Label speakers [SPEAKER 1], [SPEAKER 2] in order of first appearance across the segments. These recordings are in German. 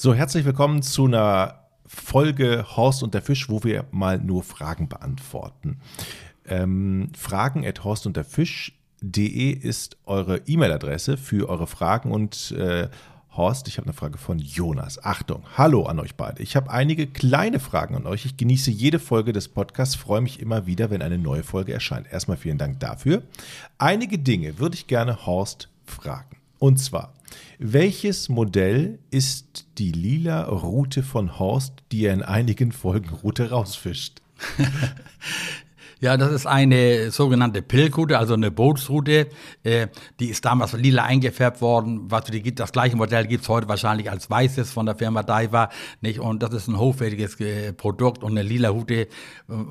[SPEAKER 1] So, herzlich willkommen zu einer Folge Horst und der Fisch, wo wir mal nur Fragen beantworten. Ähm, Fragen at Horst und der Fisch.de ist eure E-Mail-Adresse für eure Fragen und äh, Horst, ich habe eine Frage von Jonas. Achtung, hallo an euch beide. Ich habe einige kleine Fragen an euch. Ich genieße jede Folge des Podcasts, freue mich immer wieder, wenn eine neue Folge erscheint. Erstmal vielen Dank dafür. Einige Dinge würde ich gerne Horst fragen. Und zwar, welches Modell ist die lila Route von Horst, die er in einigen Folgen Route rausfischt?
[SPEAKER 2] Ja, das ist eine sogenannte Pilkroute, also eine Bootsroute. Äh, die ist damals lila eingefärbt worden. Was die gibt, das gleiche Modell gibt's heute wahrscheinlich als weißes von der Firma Daiwa. Nicht? Und das ist ein hochwertiges äh, Produkt und eine lila Route äh,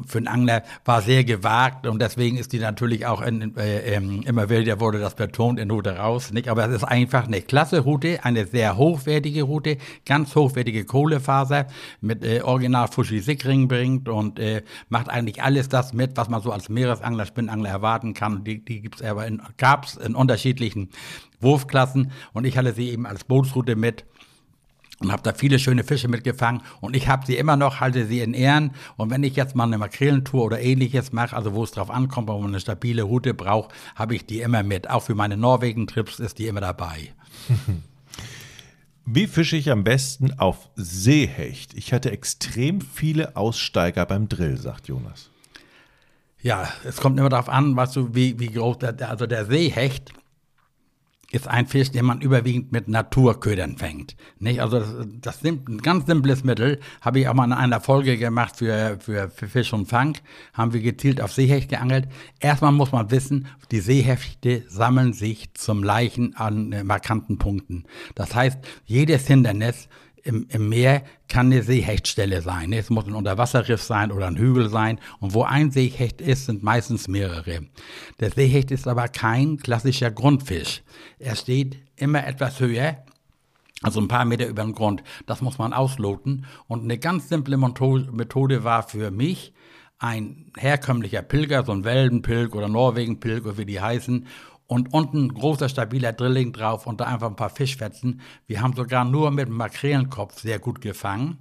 [SPEAKER 2] für einen Angler war sehr gewagt und deswegen ist die natürlich auch in, äh, ähm, immer wieder wurde das betont in Route raus. Nicht? Aber es ist einfach eine klasse Route, eine sehr hochwertige Route, ganz hochwertige Kohlefaser mit äh, original Fushi Sickring bringt und äh, macht eigentlich alles das mit, was man so als Meeresangler, Spinnangler erwarten kann. Die, die gibt's aber in, gab's in unterschiedlichen Wurfklassen und ich hatte sie eben als Bootsroute mit und habe da viele schöne Fische mitgefangen und ich habe sie immer noch, halte sie in Ehren und wenn ich jetzt mal eine Makrelentour oder ähnliches mache, also wo es drauf ankommt, wo man eine stabile Route braucht, habe ich die immer mit. Auch für meine Norwegen-Trips ist die immer dabei.
[SPEAKER 1] Wie fische ich am besten auf Seehecht? Ich hatte extrem viele Aussteiger beim Drill, sagt Jonas.
[SPEAKER 2] Ja, es kommt immer darauf an, was du, wie, wie groß der, also der Seehecht ist ein Fisch, den man überwiegend mit Naturködern fängt. Nicht? Also das, das ist ein ganz simples Mittel. Habe ich auch mal in einer Folge gemacht für, für, für Fisch und Fang. Haben wir gezielt auf Seehecht geangelt. Erstmal muss man wissen, die Seehechte sammeln sich zum Leichen an äh, markanten Punkten. Das heißt, jedes Hindernis im, im Meer kann eine Seehechtstelle sein. Es muss ein Unterwasserriff sein oder ein Hügel sein. Und wo ein Seehecht ist, sind meistens mehrere. Der Seehecht ist aber kein klassischer Grundfisch. Er steht immer etwas höher, also ein paar Meter über dem Grund. Das muss man ausloten. Und eine ganz simple Methode war für mich, ein herkömmlicher Pilger, so ein Weldenpilg oder Norwegenpilg oder wie die heißen, und unten großer stabiler Drilling drauf und da einfach ein paar Fischfetzen. Wir haben sogar nur mit Makrelenkopf sehr gut gefangen.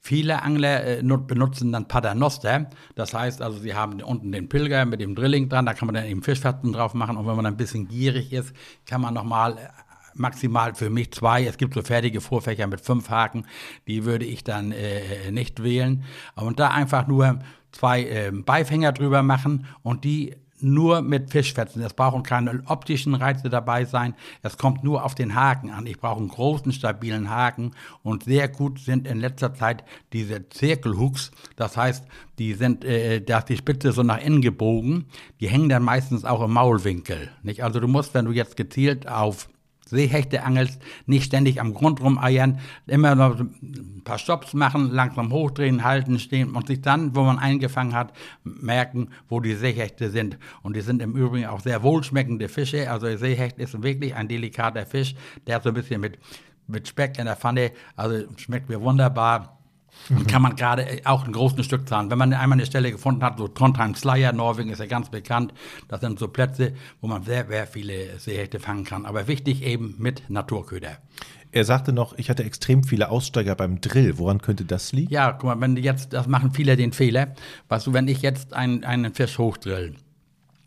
[SPEAKER 2] Viele Angler äh, benutzen dann Paternoster. Das heißt also, sie haben unten den Pilger mit dem Drilling dran, da kann man dann eben Fischfetzen drauf machen und wenn man ein bisschen gierig ist, kann man nochmal äh, maximal für mich zwei. Es gibt so fertige Vorfächer mit fünf Haken, die würde ich dann äh, nicht wählen. Und da einfach nur zwei äh, Beifänger drüber machen und die nur mit Fischfetzen. Es brauchen keine optischen Reize dabei sein. Es kommt nur auf den Haken an. Ich brauche einen großen, stabilen Haken. Und sehr gut sind in letzter Zeit diese Zirkelhooks. Das heißt, die sind, äh, da ist die Spitze so nach innen gebogen. Die hängen dann meistens auch im Maulwinkel. Nicht? Also du musst, wenn du jetzt gezielt auf Seehechte angelst, nicht ständig am Grund rumeiern, immer noch ein paar Stops machen, langsam hochdrehen, halten, stehen und sich dann, wo man eingefangen hat, merken, wo die Seehechte sind. Und die sind im Übrigen auch sehr wohlschmeckende Fische. Also Seehecht ist wirklich ein delikater Fisch, der so ein bisschen mit, mit Speck in der Pfanne, also schmeckt mir wunderbar. Und kann man gerade äh, auch in großen Stückzahlen, wenn man einmal eine Stelle gefunden hat, so Trondheim Slayer, Norwegen ist ja ganz bekannt, das sind so Plätze, wo man sehr, sehr viele Seehechte fangen kann. Aber wichtig eben mit Naturköder.
[SPEAKER 1] Er sagte noch, ich hatte extrem viele Aussteiger beim Drill. Woran könnte das liegen?
[SPEAKER 2] Ja, guck mal, wenn jetzt, das machen viele den Fehler. Weißt du, wenn ich jetzt einen, einen Fisch hochdrill,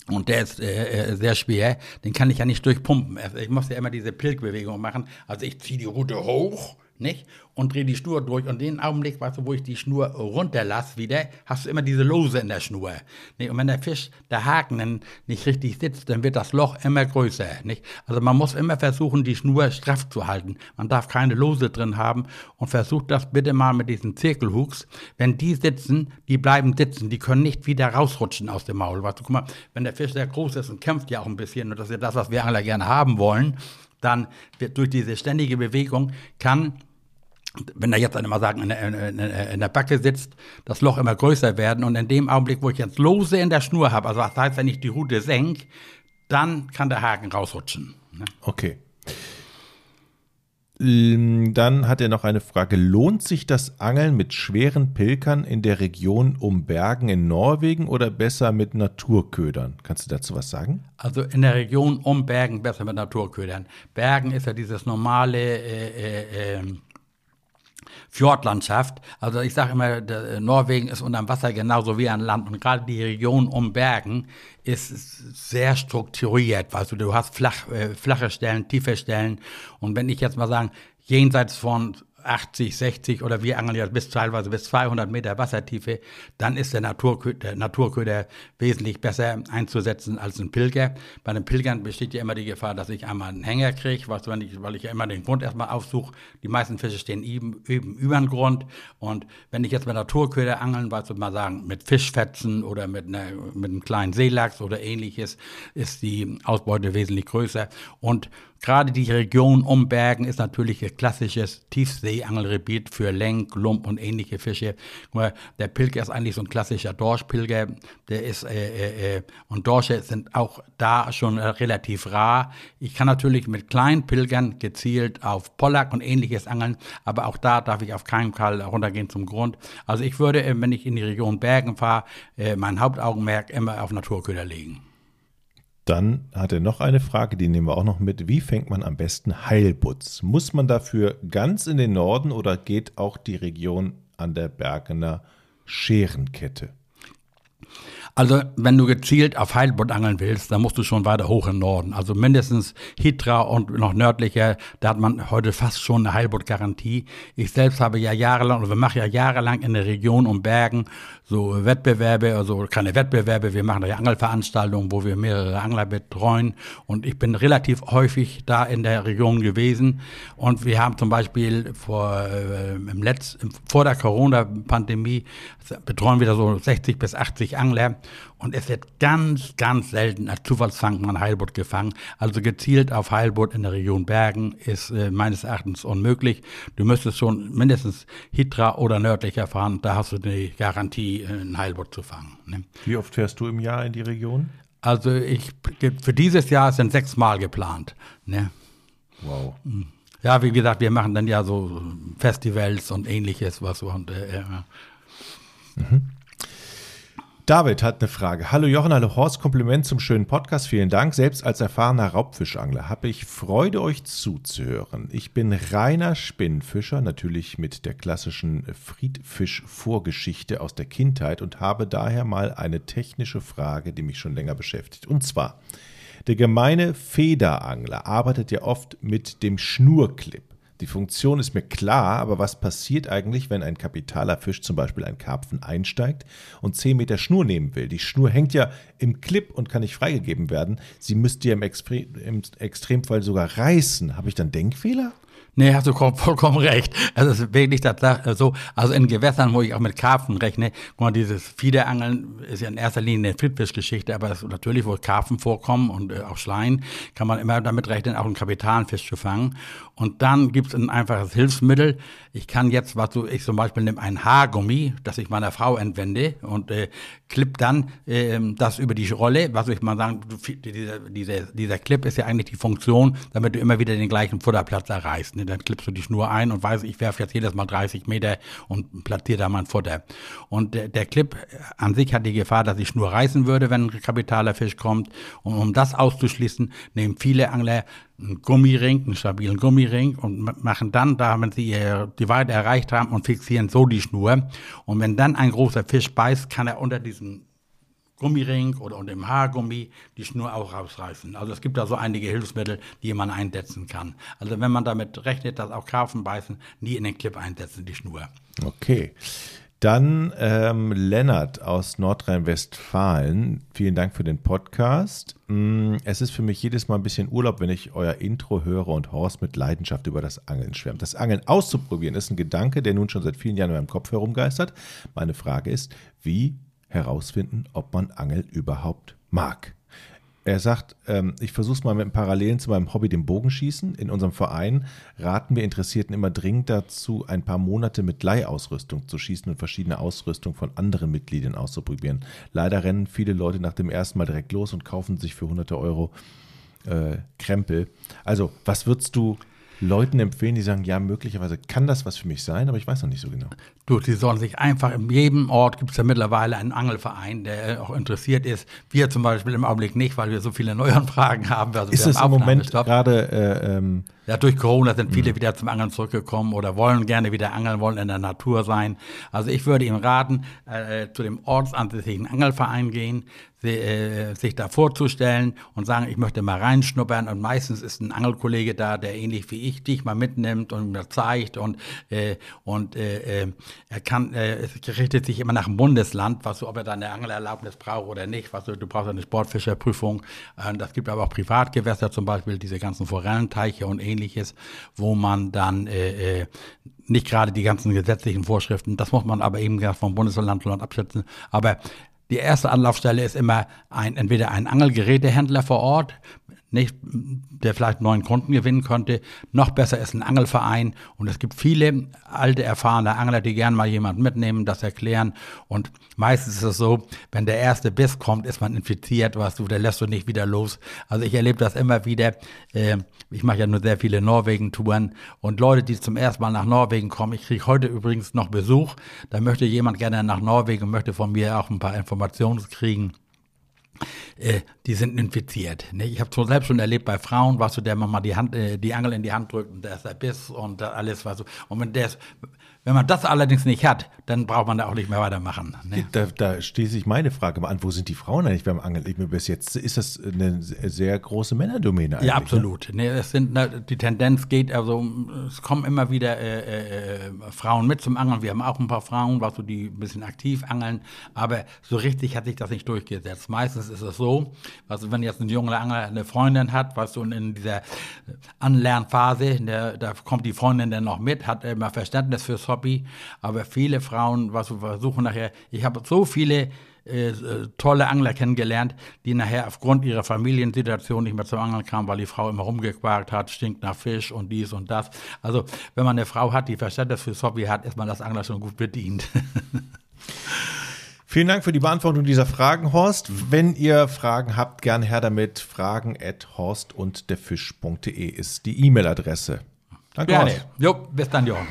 [SPEAKER 2] und der ist äh, äh sehr schwer, den kann ich ja nicht durchpumpen. Also ich muss ja immer diese Pilgbewegung machen. Also ich ziehe die Route hoch nicht? Und dreh die Schnur durch. Und den Augenblick, weißt du, wo ich die Schnur runterlasse wieder, hast du immer diese Lose in der Schnur. Nicht? Und wenn der Fisch, der Haken dann nicht richtig sitzt, dann wird das Loch immer größer. Nicht? Also man muss immer versuchen, die Schnur straff zu halten. Man darf keine Lose drin haben und versucht das bitte mal mit diesen Zirkelhooks. Wenn die sitzen, die bleiben sitzen. Die können nicht wieder rausrutschen aus dem Maul. Weißt du, guck mal, wenn der Fisch sehr groß ist und kämpft ja auch ein bisschen, und das ist ja das, was wir alle gerne haben wollen, dann wird durch diese ständige Bewegung kann wenn er jetzt einmal sagen, in der, in, in der, Backe sitzt, das Loch immer größer werden und in dem Augenblick, wo ich jetzt Lose in der Schnur habe, also das heißt, wenn ich die Rute senke, dann kann der Haken rausrutschen.
[SPEAKER 1] Ne? Okay. Ähm, dann hat er noch eine Frage. Lohnt sich das Angeln mit schweren Pilkern in der Region um Bergen in Norwegen oder besser mit Naturködern? Kannst du dazu was sagen?
[SPEAKER 2] Also in der Region um Bergen besser mit Naturködern. Bergen ist ja dieses normale äh, äh, ähm, Fjordlandschaft. Also ich sage immer, der, Norwegen ist unterm Wasser genauso wie ein Land und gerade die Region um Bergen ist sehr strukturiert. Weißt du, du hast flach, äh, flache Stellen, tiefe Stellen und wenn ich jetzt mal sagen, jenseits von 80, 60 oder wir angeln ja bis teilweise bis 200 Meter Wassertiefe, dann ist der, Naturköder, der Naturköder wesentlich besser einzusetzen als ein Pilger. Bei den Pilgern besteht ja immer die Gefahr, dass ich einmal einen Hänger kriege, weil ich ja immer den Grund erstmal aufsuche. Die meisten Fische stehen eben, eben über den Grund. Und wenn ich jetzt mit Naturköder angeln, was wir mal sagen, mit Fischfetzen oder mit, einer, mit einem kleinen Seelachs oder ähnliches, ist die Ausbeute wesentlich größer. Und Gerade die Region um Bergen ist natürlich ein klassisches Tiefseeangelgebiet für Lenk, Lump und ähnliche Fische. Der Pilger ist eigentlich so ein klassischer Dorschpilger. Der ist, äh, äh, äh, und Dorsche sind auch da schon äh, relativ rar. Ich kann natürlich mit kleinen Pilgern gezielt auf Pollack und ähnliches angeln, aber auch da darf ich auf keinen Fall runtergehen zum Grund. Also ich würde, äh, wenn ich in die Region Bergen fahre, äh, mein Hauptaugenmerk immer auf Naturköder legen.
[SPEAKER 1] Dann hat er noch eine Frage, die nehmen wir auch noch mit. Wie fängt man am besten Heilbutz? Muss man dafür ganz in den Norden oder geht auch die Region an der Bergener Scherenkette?
[SPEAKER 2] Also, wenn du gezielt auf Heilbutt angeln willst, dann musst du schon weiter hoch im Norden. Also mindestens Hitra und noch nördlicher, da hat man heute fast schon eine Heilbutt-Garantie. Ich selbst habe ja jahrelang, oder wir machen ja jahrelang in der Region um Bergen so Wettbewerbe, also keine Wettbewerbe, wir machen ja Angelveranstaltungen, wo wir mehrere Angler betreuen und ich bin relativ häufig da in der Region gewesen und wir haben zum Beispiel vor, äh, im Letz-, vor der Corona-Pandemie betreuen wir da so 60 bis 80 Angler und es wird ganz, ganz selten als Zufallsfang ein Heilboot gefangen. Also gezielt auf Heilboot in der Region Bergen ist äh, meines Erachtens unmöglich. Du müsstest schon mindestens Hitra oder nördlicher fahren. Da hast du die Garantie, äh, ein Heilboot zu fangen. Ne?
[SPEAKER 1] Wie oft fährst du im Jahr in die Region?
[SPEAKER 2] Also ich für dieses Jahr sind sechs Mal geplant. Ne?
[SPEAKER 1] Wow. Hm.
[SPEAKER 2] Ja, wie gesagt, wir machen dann ja so Festivals und ähnliches, was und äh, mhm.
[SPEAKER 1] David hat eine Frage. Hallo Jochen, hallo Horst, Kompliment zum schönen Podcast. Vielen Dank. Selbst als erfahrener Raubfischangler habe ich Freude, euch zuzuhören. Ich bin reiner Spinnenfischer, natürlich mit der klassischen Friedfisch-Vorgeschichte aus der Kindheit und habe daher mal eine technische Frage, die mich schon länger beschäftigt. Und zwar, der gemeine Federangler arbeitet ja oft mit dem Schnurclip. Die Funktion ist mir klar, aber was passiert eigentlich, wenn ein kapitaler Fisch, zum Beispiel ein Karpfen, einsteigt und 10 Meter Schnur nehmen will? Die Schnur hängt ja im Clip und kann nicht freigegeben werden. Sie müsste ja im, Extre im Extremfall sogar reißen. Habe ich dann Denkfehler?
[SPEAKER 2] Nee, hast du vollkommen recht. Also es ist wirklich das so, also in Gewässern, wo ich auch mit Karpfen rechne, guck mal, dieses Fiederangeln ist ja in erster Linie eine Friedfischgeschichte, aber das natürlich, wo Karpfen vorkommen und äh, auch Schleien, kann man immer damit rechnen, auch einen Kapitalfisch zu fangen. Und dann gibt es ein einfaches Hilfsmittel. Ich kann jetzt, was so, ich zum Beispiel nehme ein Haargummi, das ich meiner Frau entwende und äh, klipp dann äh, das über die Rolle, was ich mal sagen, dieser, dieser, dieser Clip ist ja eigentlich die Funktion, damit du immer wieder den gleichen Futterplatz erreichst. Ne? Dann klippst du die Schnur ein und weißt, ich werfe jetzt jedes Mal 30 Meter und platziere da mein Futter. Und der, der Clip an sich hat die Gefahr, dass die Schnur reißen würde, wenn ein kapitaler Fisch kommt. Und um das auszuschließen, nehmen viele Angler einen Gummiring, einen stabilen Gummiring und machen dann, da wenn sie die Weite erreicht haben und fixieren so die Schnur. Und wenn dann ein großer Fisch beißt, kann er unter diesem Gummiring oder unter dem Haargummi die Schnur auch rausreißen. Also es gibt da so einige Hilfsmittel, die man einsetzen kann. Also wenn man damit rechnet, dass auch Karpfen beißen, nie in den Clip einsetzen, die Schnur.
[SPEAKER 1] Okay. Dann ähm, Lennart aus Nordrhein-Westfalen. Vielen Dank für den Podcast. Mm, es ist für mich jedes Mal ein bisschen Urlaub, wenn ich euer Intro höre und Horst mit Leidenschaft über das Angeln schwärmt. Das Angeln auszuprobieren ist ein Gedanke, der nun schon seit vielen Jahren in meinem Kopf herumgeistert. Meine Frage ist, wie herausfinden, ob man Angeln überhaupt mag? Er sagt, ähm, ich versuche es mal mit Parallelen zu meinem Hobby, dem Bogenschießen. In unserem Verein raten wir Interessierten immer dringend dazu, ein paar Monate mit Leihausrüstung zu schießen und verschiedene Ausrüstung von anderen Mitgliedern auszuprobieren. Leider rennen viele Leute nach dem ersten Mal direkt los und kaufen sich für hunderte Euro äh, Krempel. Also, was würdest du Leuten empfehlen, die sagen, ja, möglicherweise kann das was für mich sein, aber ich weiß noch nicht so genau?
[SPEAKER 2] Du, die sollen sich einfach, in jedem Ort gibt es ja mittlerweile einen Angelverein, der auch interessiert ist. Wir zum Beispiel im Augenblick nicht, weil wir so viele Neuanfragen haben.
[SPEAKER 1] Also ist es im Moment gerade äh, ähm,
[SPEAKER 2] ja, durch Corona sind viele mhm. wieder zum Angeln zurückgekommen oder wollen gerne wieder angeln, wollen in der Natur sein. Also ich würde ihm raten, äh, zu dem ortsansässigen Angelverein gehen, äh, sich da vorzustellen und sagen, ich möchte mal reinschnuppern. Und meistens ist ein Angelkollege da, der ähnlich wie ich dich mal mitnimmt und mir zeigt. Und, äh, und äh, äh er kann, äh, es richtet sich immer nach dem Bundesland, was du, ob er da eine Angelerlaubnis braucht oder nicht. Was du, du brauchst eine Sportfischerprüfung. Äh, das gibt aber auch Privatgewässer, zum Beispiel diese ganzen Forellenteiche und ähnliches, wo man dann äh, äh, nicht gerade die ganzen gesetzlichen Vorschriften, das muss man aber eben vom Bundesland abschätzen. Aber die erste Anlaufstelle ist immer ein, entweder ein Angelgerätehändler vor Ort, nicht, der vielleicht neuen Kunden gewinnen könnte. Noch besser ist ein Angelverein. Und es gibt viele alte, erfahrene Angler, die gern mal jemanden mitnehmen, das erklären. Und meistens ist es so, wenn der erste Biss kommt, ist man infiziert, weißt du, der lässt du nicht wieder los. Also ich erlebe das immer wieder. Äh, ich mache ja nur sehr viele Norwegen-Touren. Und Leute, die zum ersten Mal nach Norwegen kommen, ich kriege heute übrigens noch Besuch. Da möchte jemand gerne nach Norwegen möchte von mir auch ein paar Informationen kriegen äh, die sind infiziert. Ne? Ich habe es selbst schon erlebt bei Frauen, was so der man mal die Hand, äh, die Angel in die Hand drückt und der ist der Biss und alles was so. Und wenn der ist, wenn man das allerdings nicht hat, dann braucht man da auch nicht mehr weitermachen.
[SPEAKER 1] Ne? Da, da steht sich meine Frage mal an, wo sind die Frauen eigentlich beim Angeln? Ich mir bis jetzt ist das eine sehr große Männerdomäne eigentlich.
[SPEAKER 2] Ja, absolut. Ne? es sind, ne, die Tendenz geht, also es kommen immer wieder äh, äh, Frauen mit zum Angeln. Wir haben auch ein paar Frauen, was so die ein bisschen aktiv angeln, aber so richtig hat sich das nicht durchgesetzt. Meistens ist es so, also wenn jetzt ein junger Angler eine Freundin hat, was so in dieser Anlernphase, der, da kommt die Freundin dann noch mit, hat immer Verständnis fürs Hobby, aber viele Frauen, was wir versuchen nachher, ich habe so viele äh, tolle Angler kennengelernt, die nachher aufgrund ihrer Familiensituation nicht mehr zum Angeln kamen, weil die Frau immer rumgequakt hat, stinkt nach Fisch und dies und das. Also wenn man eine Frau hat, die Verständnis fürs Hobby hat, ist man das Angler schon gut bedient.
[SPEAKER 1] Vielen Dank für die Beantwortung dieser Fragen, Horst. Wenn ihr Fragen habt, gern her damit. Fragen at horst und der Fisch.de ist die E-Mail-Adresse.
[SPEAKER 2] Danke, Gerne. Horst. Jo, bis dann, Jochen.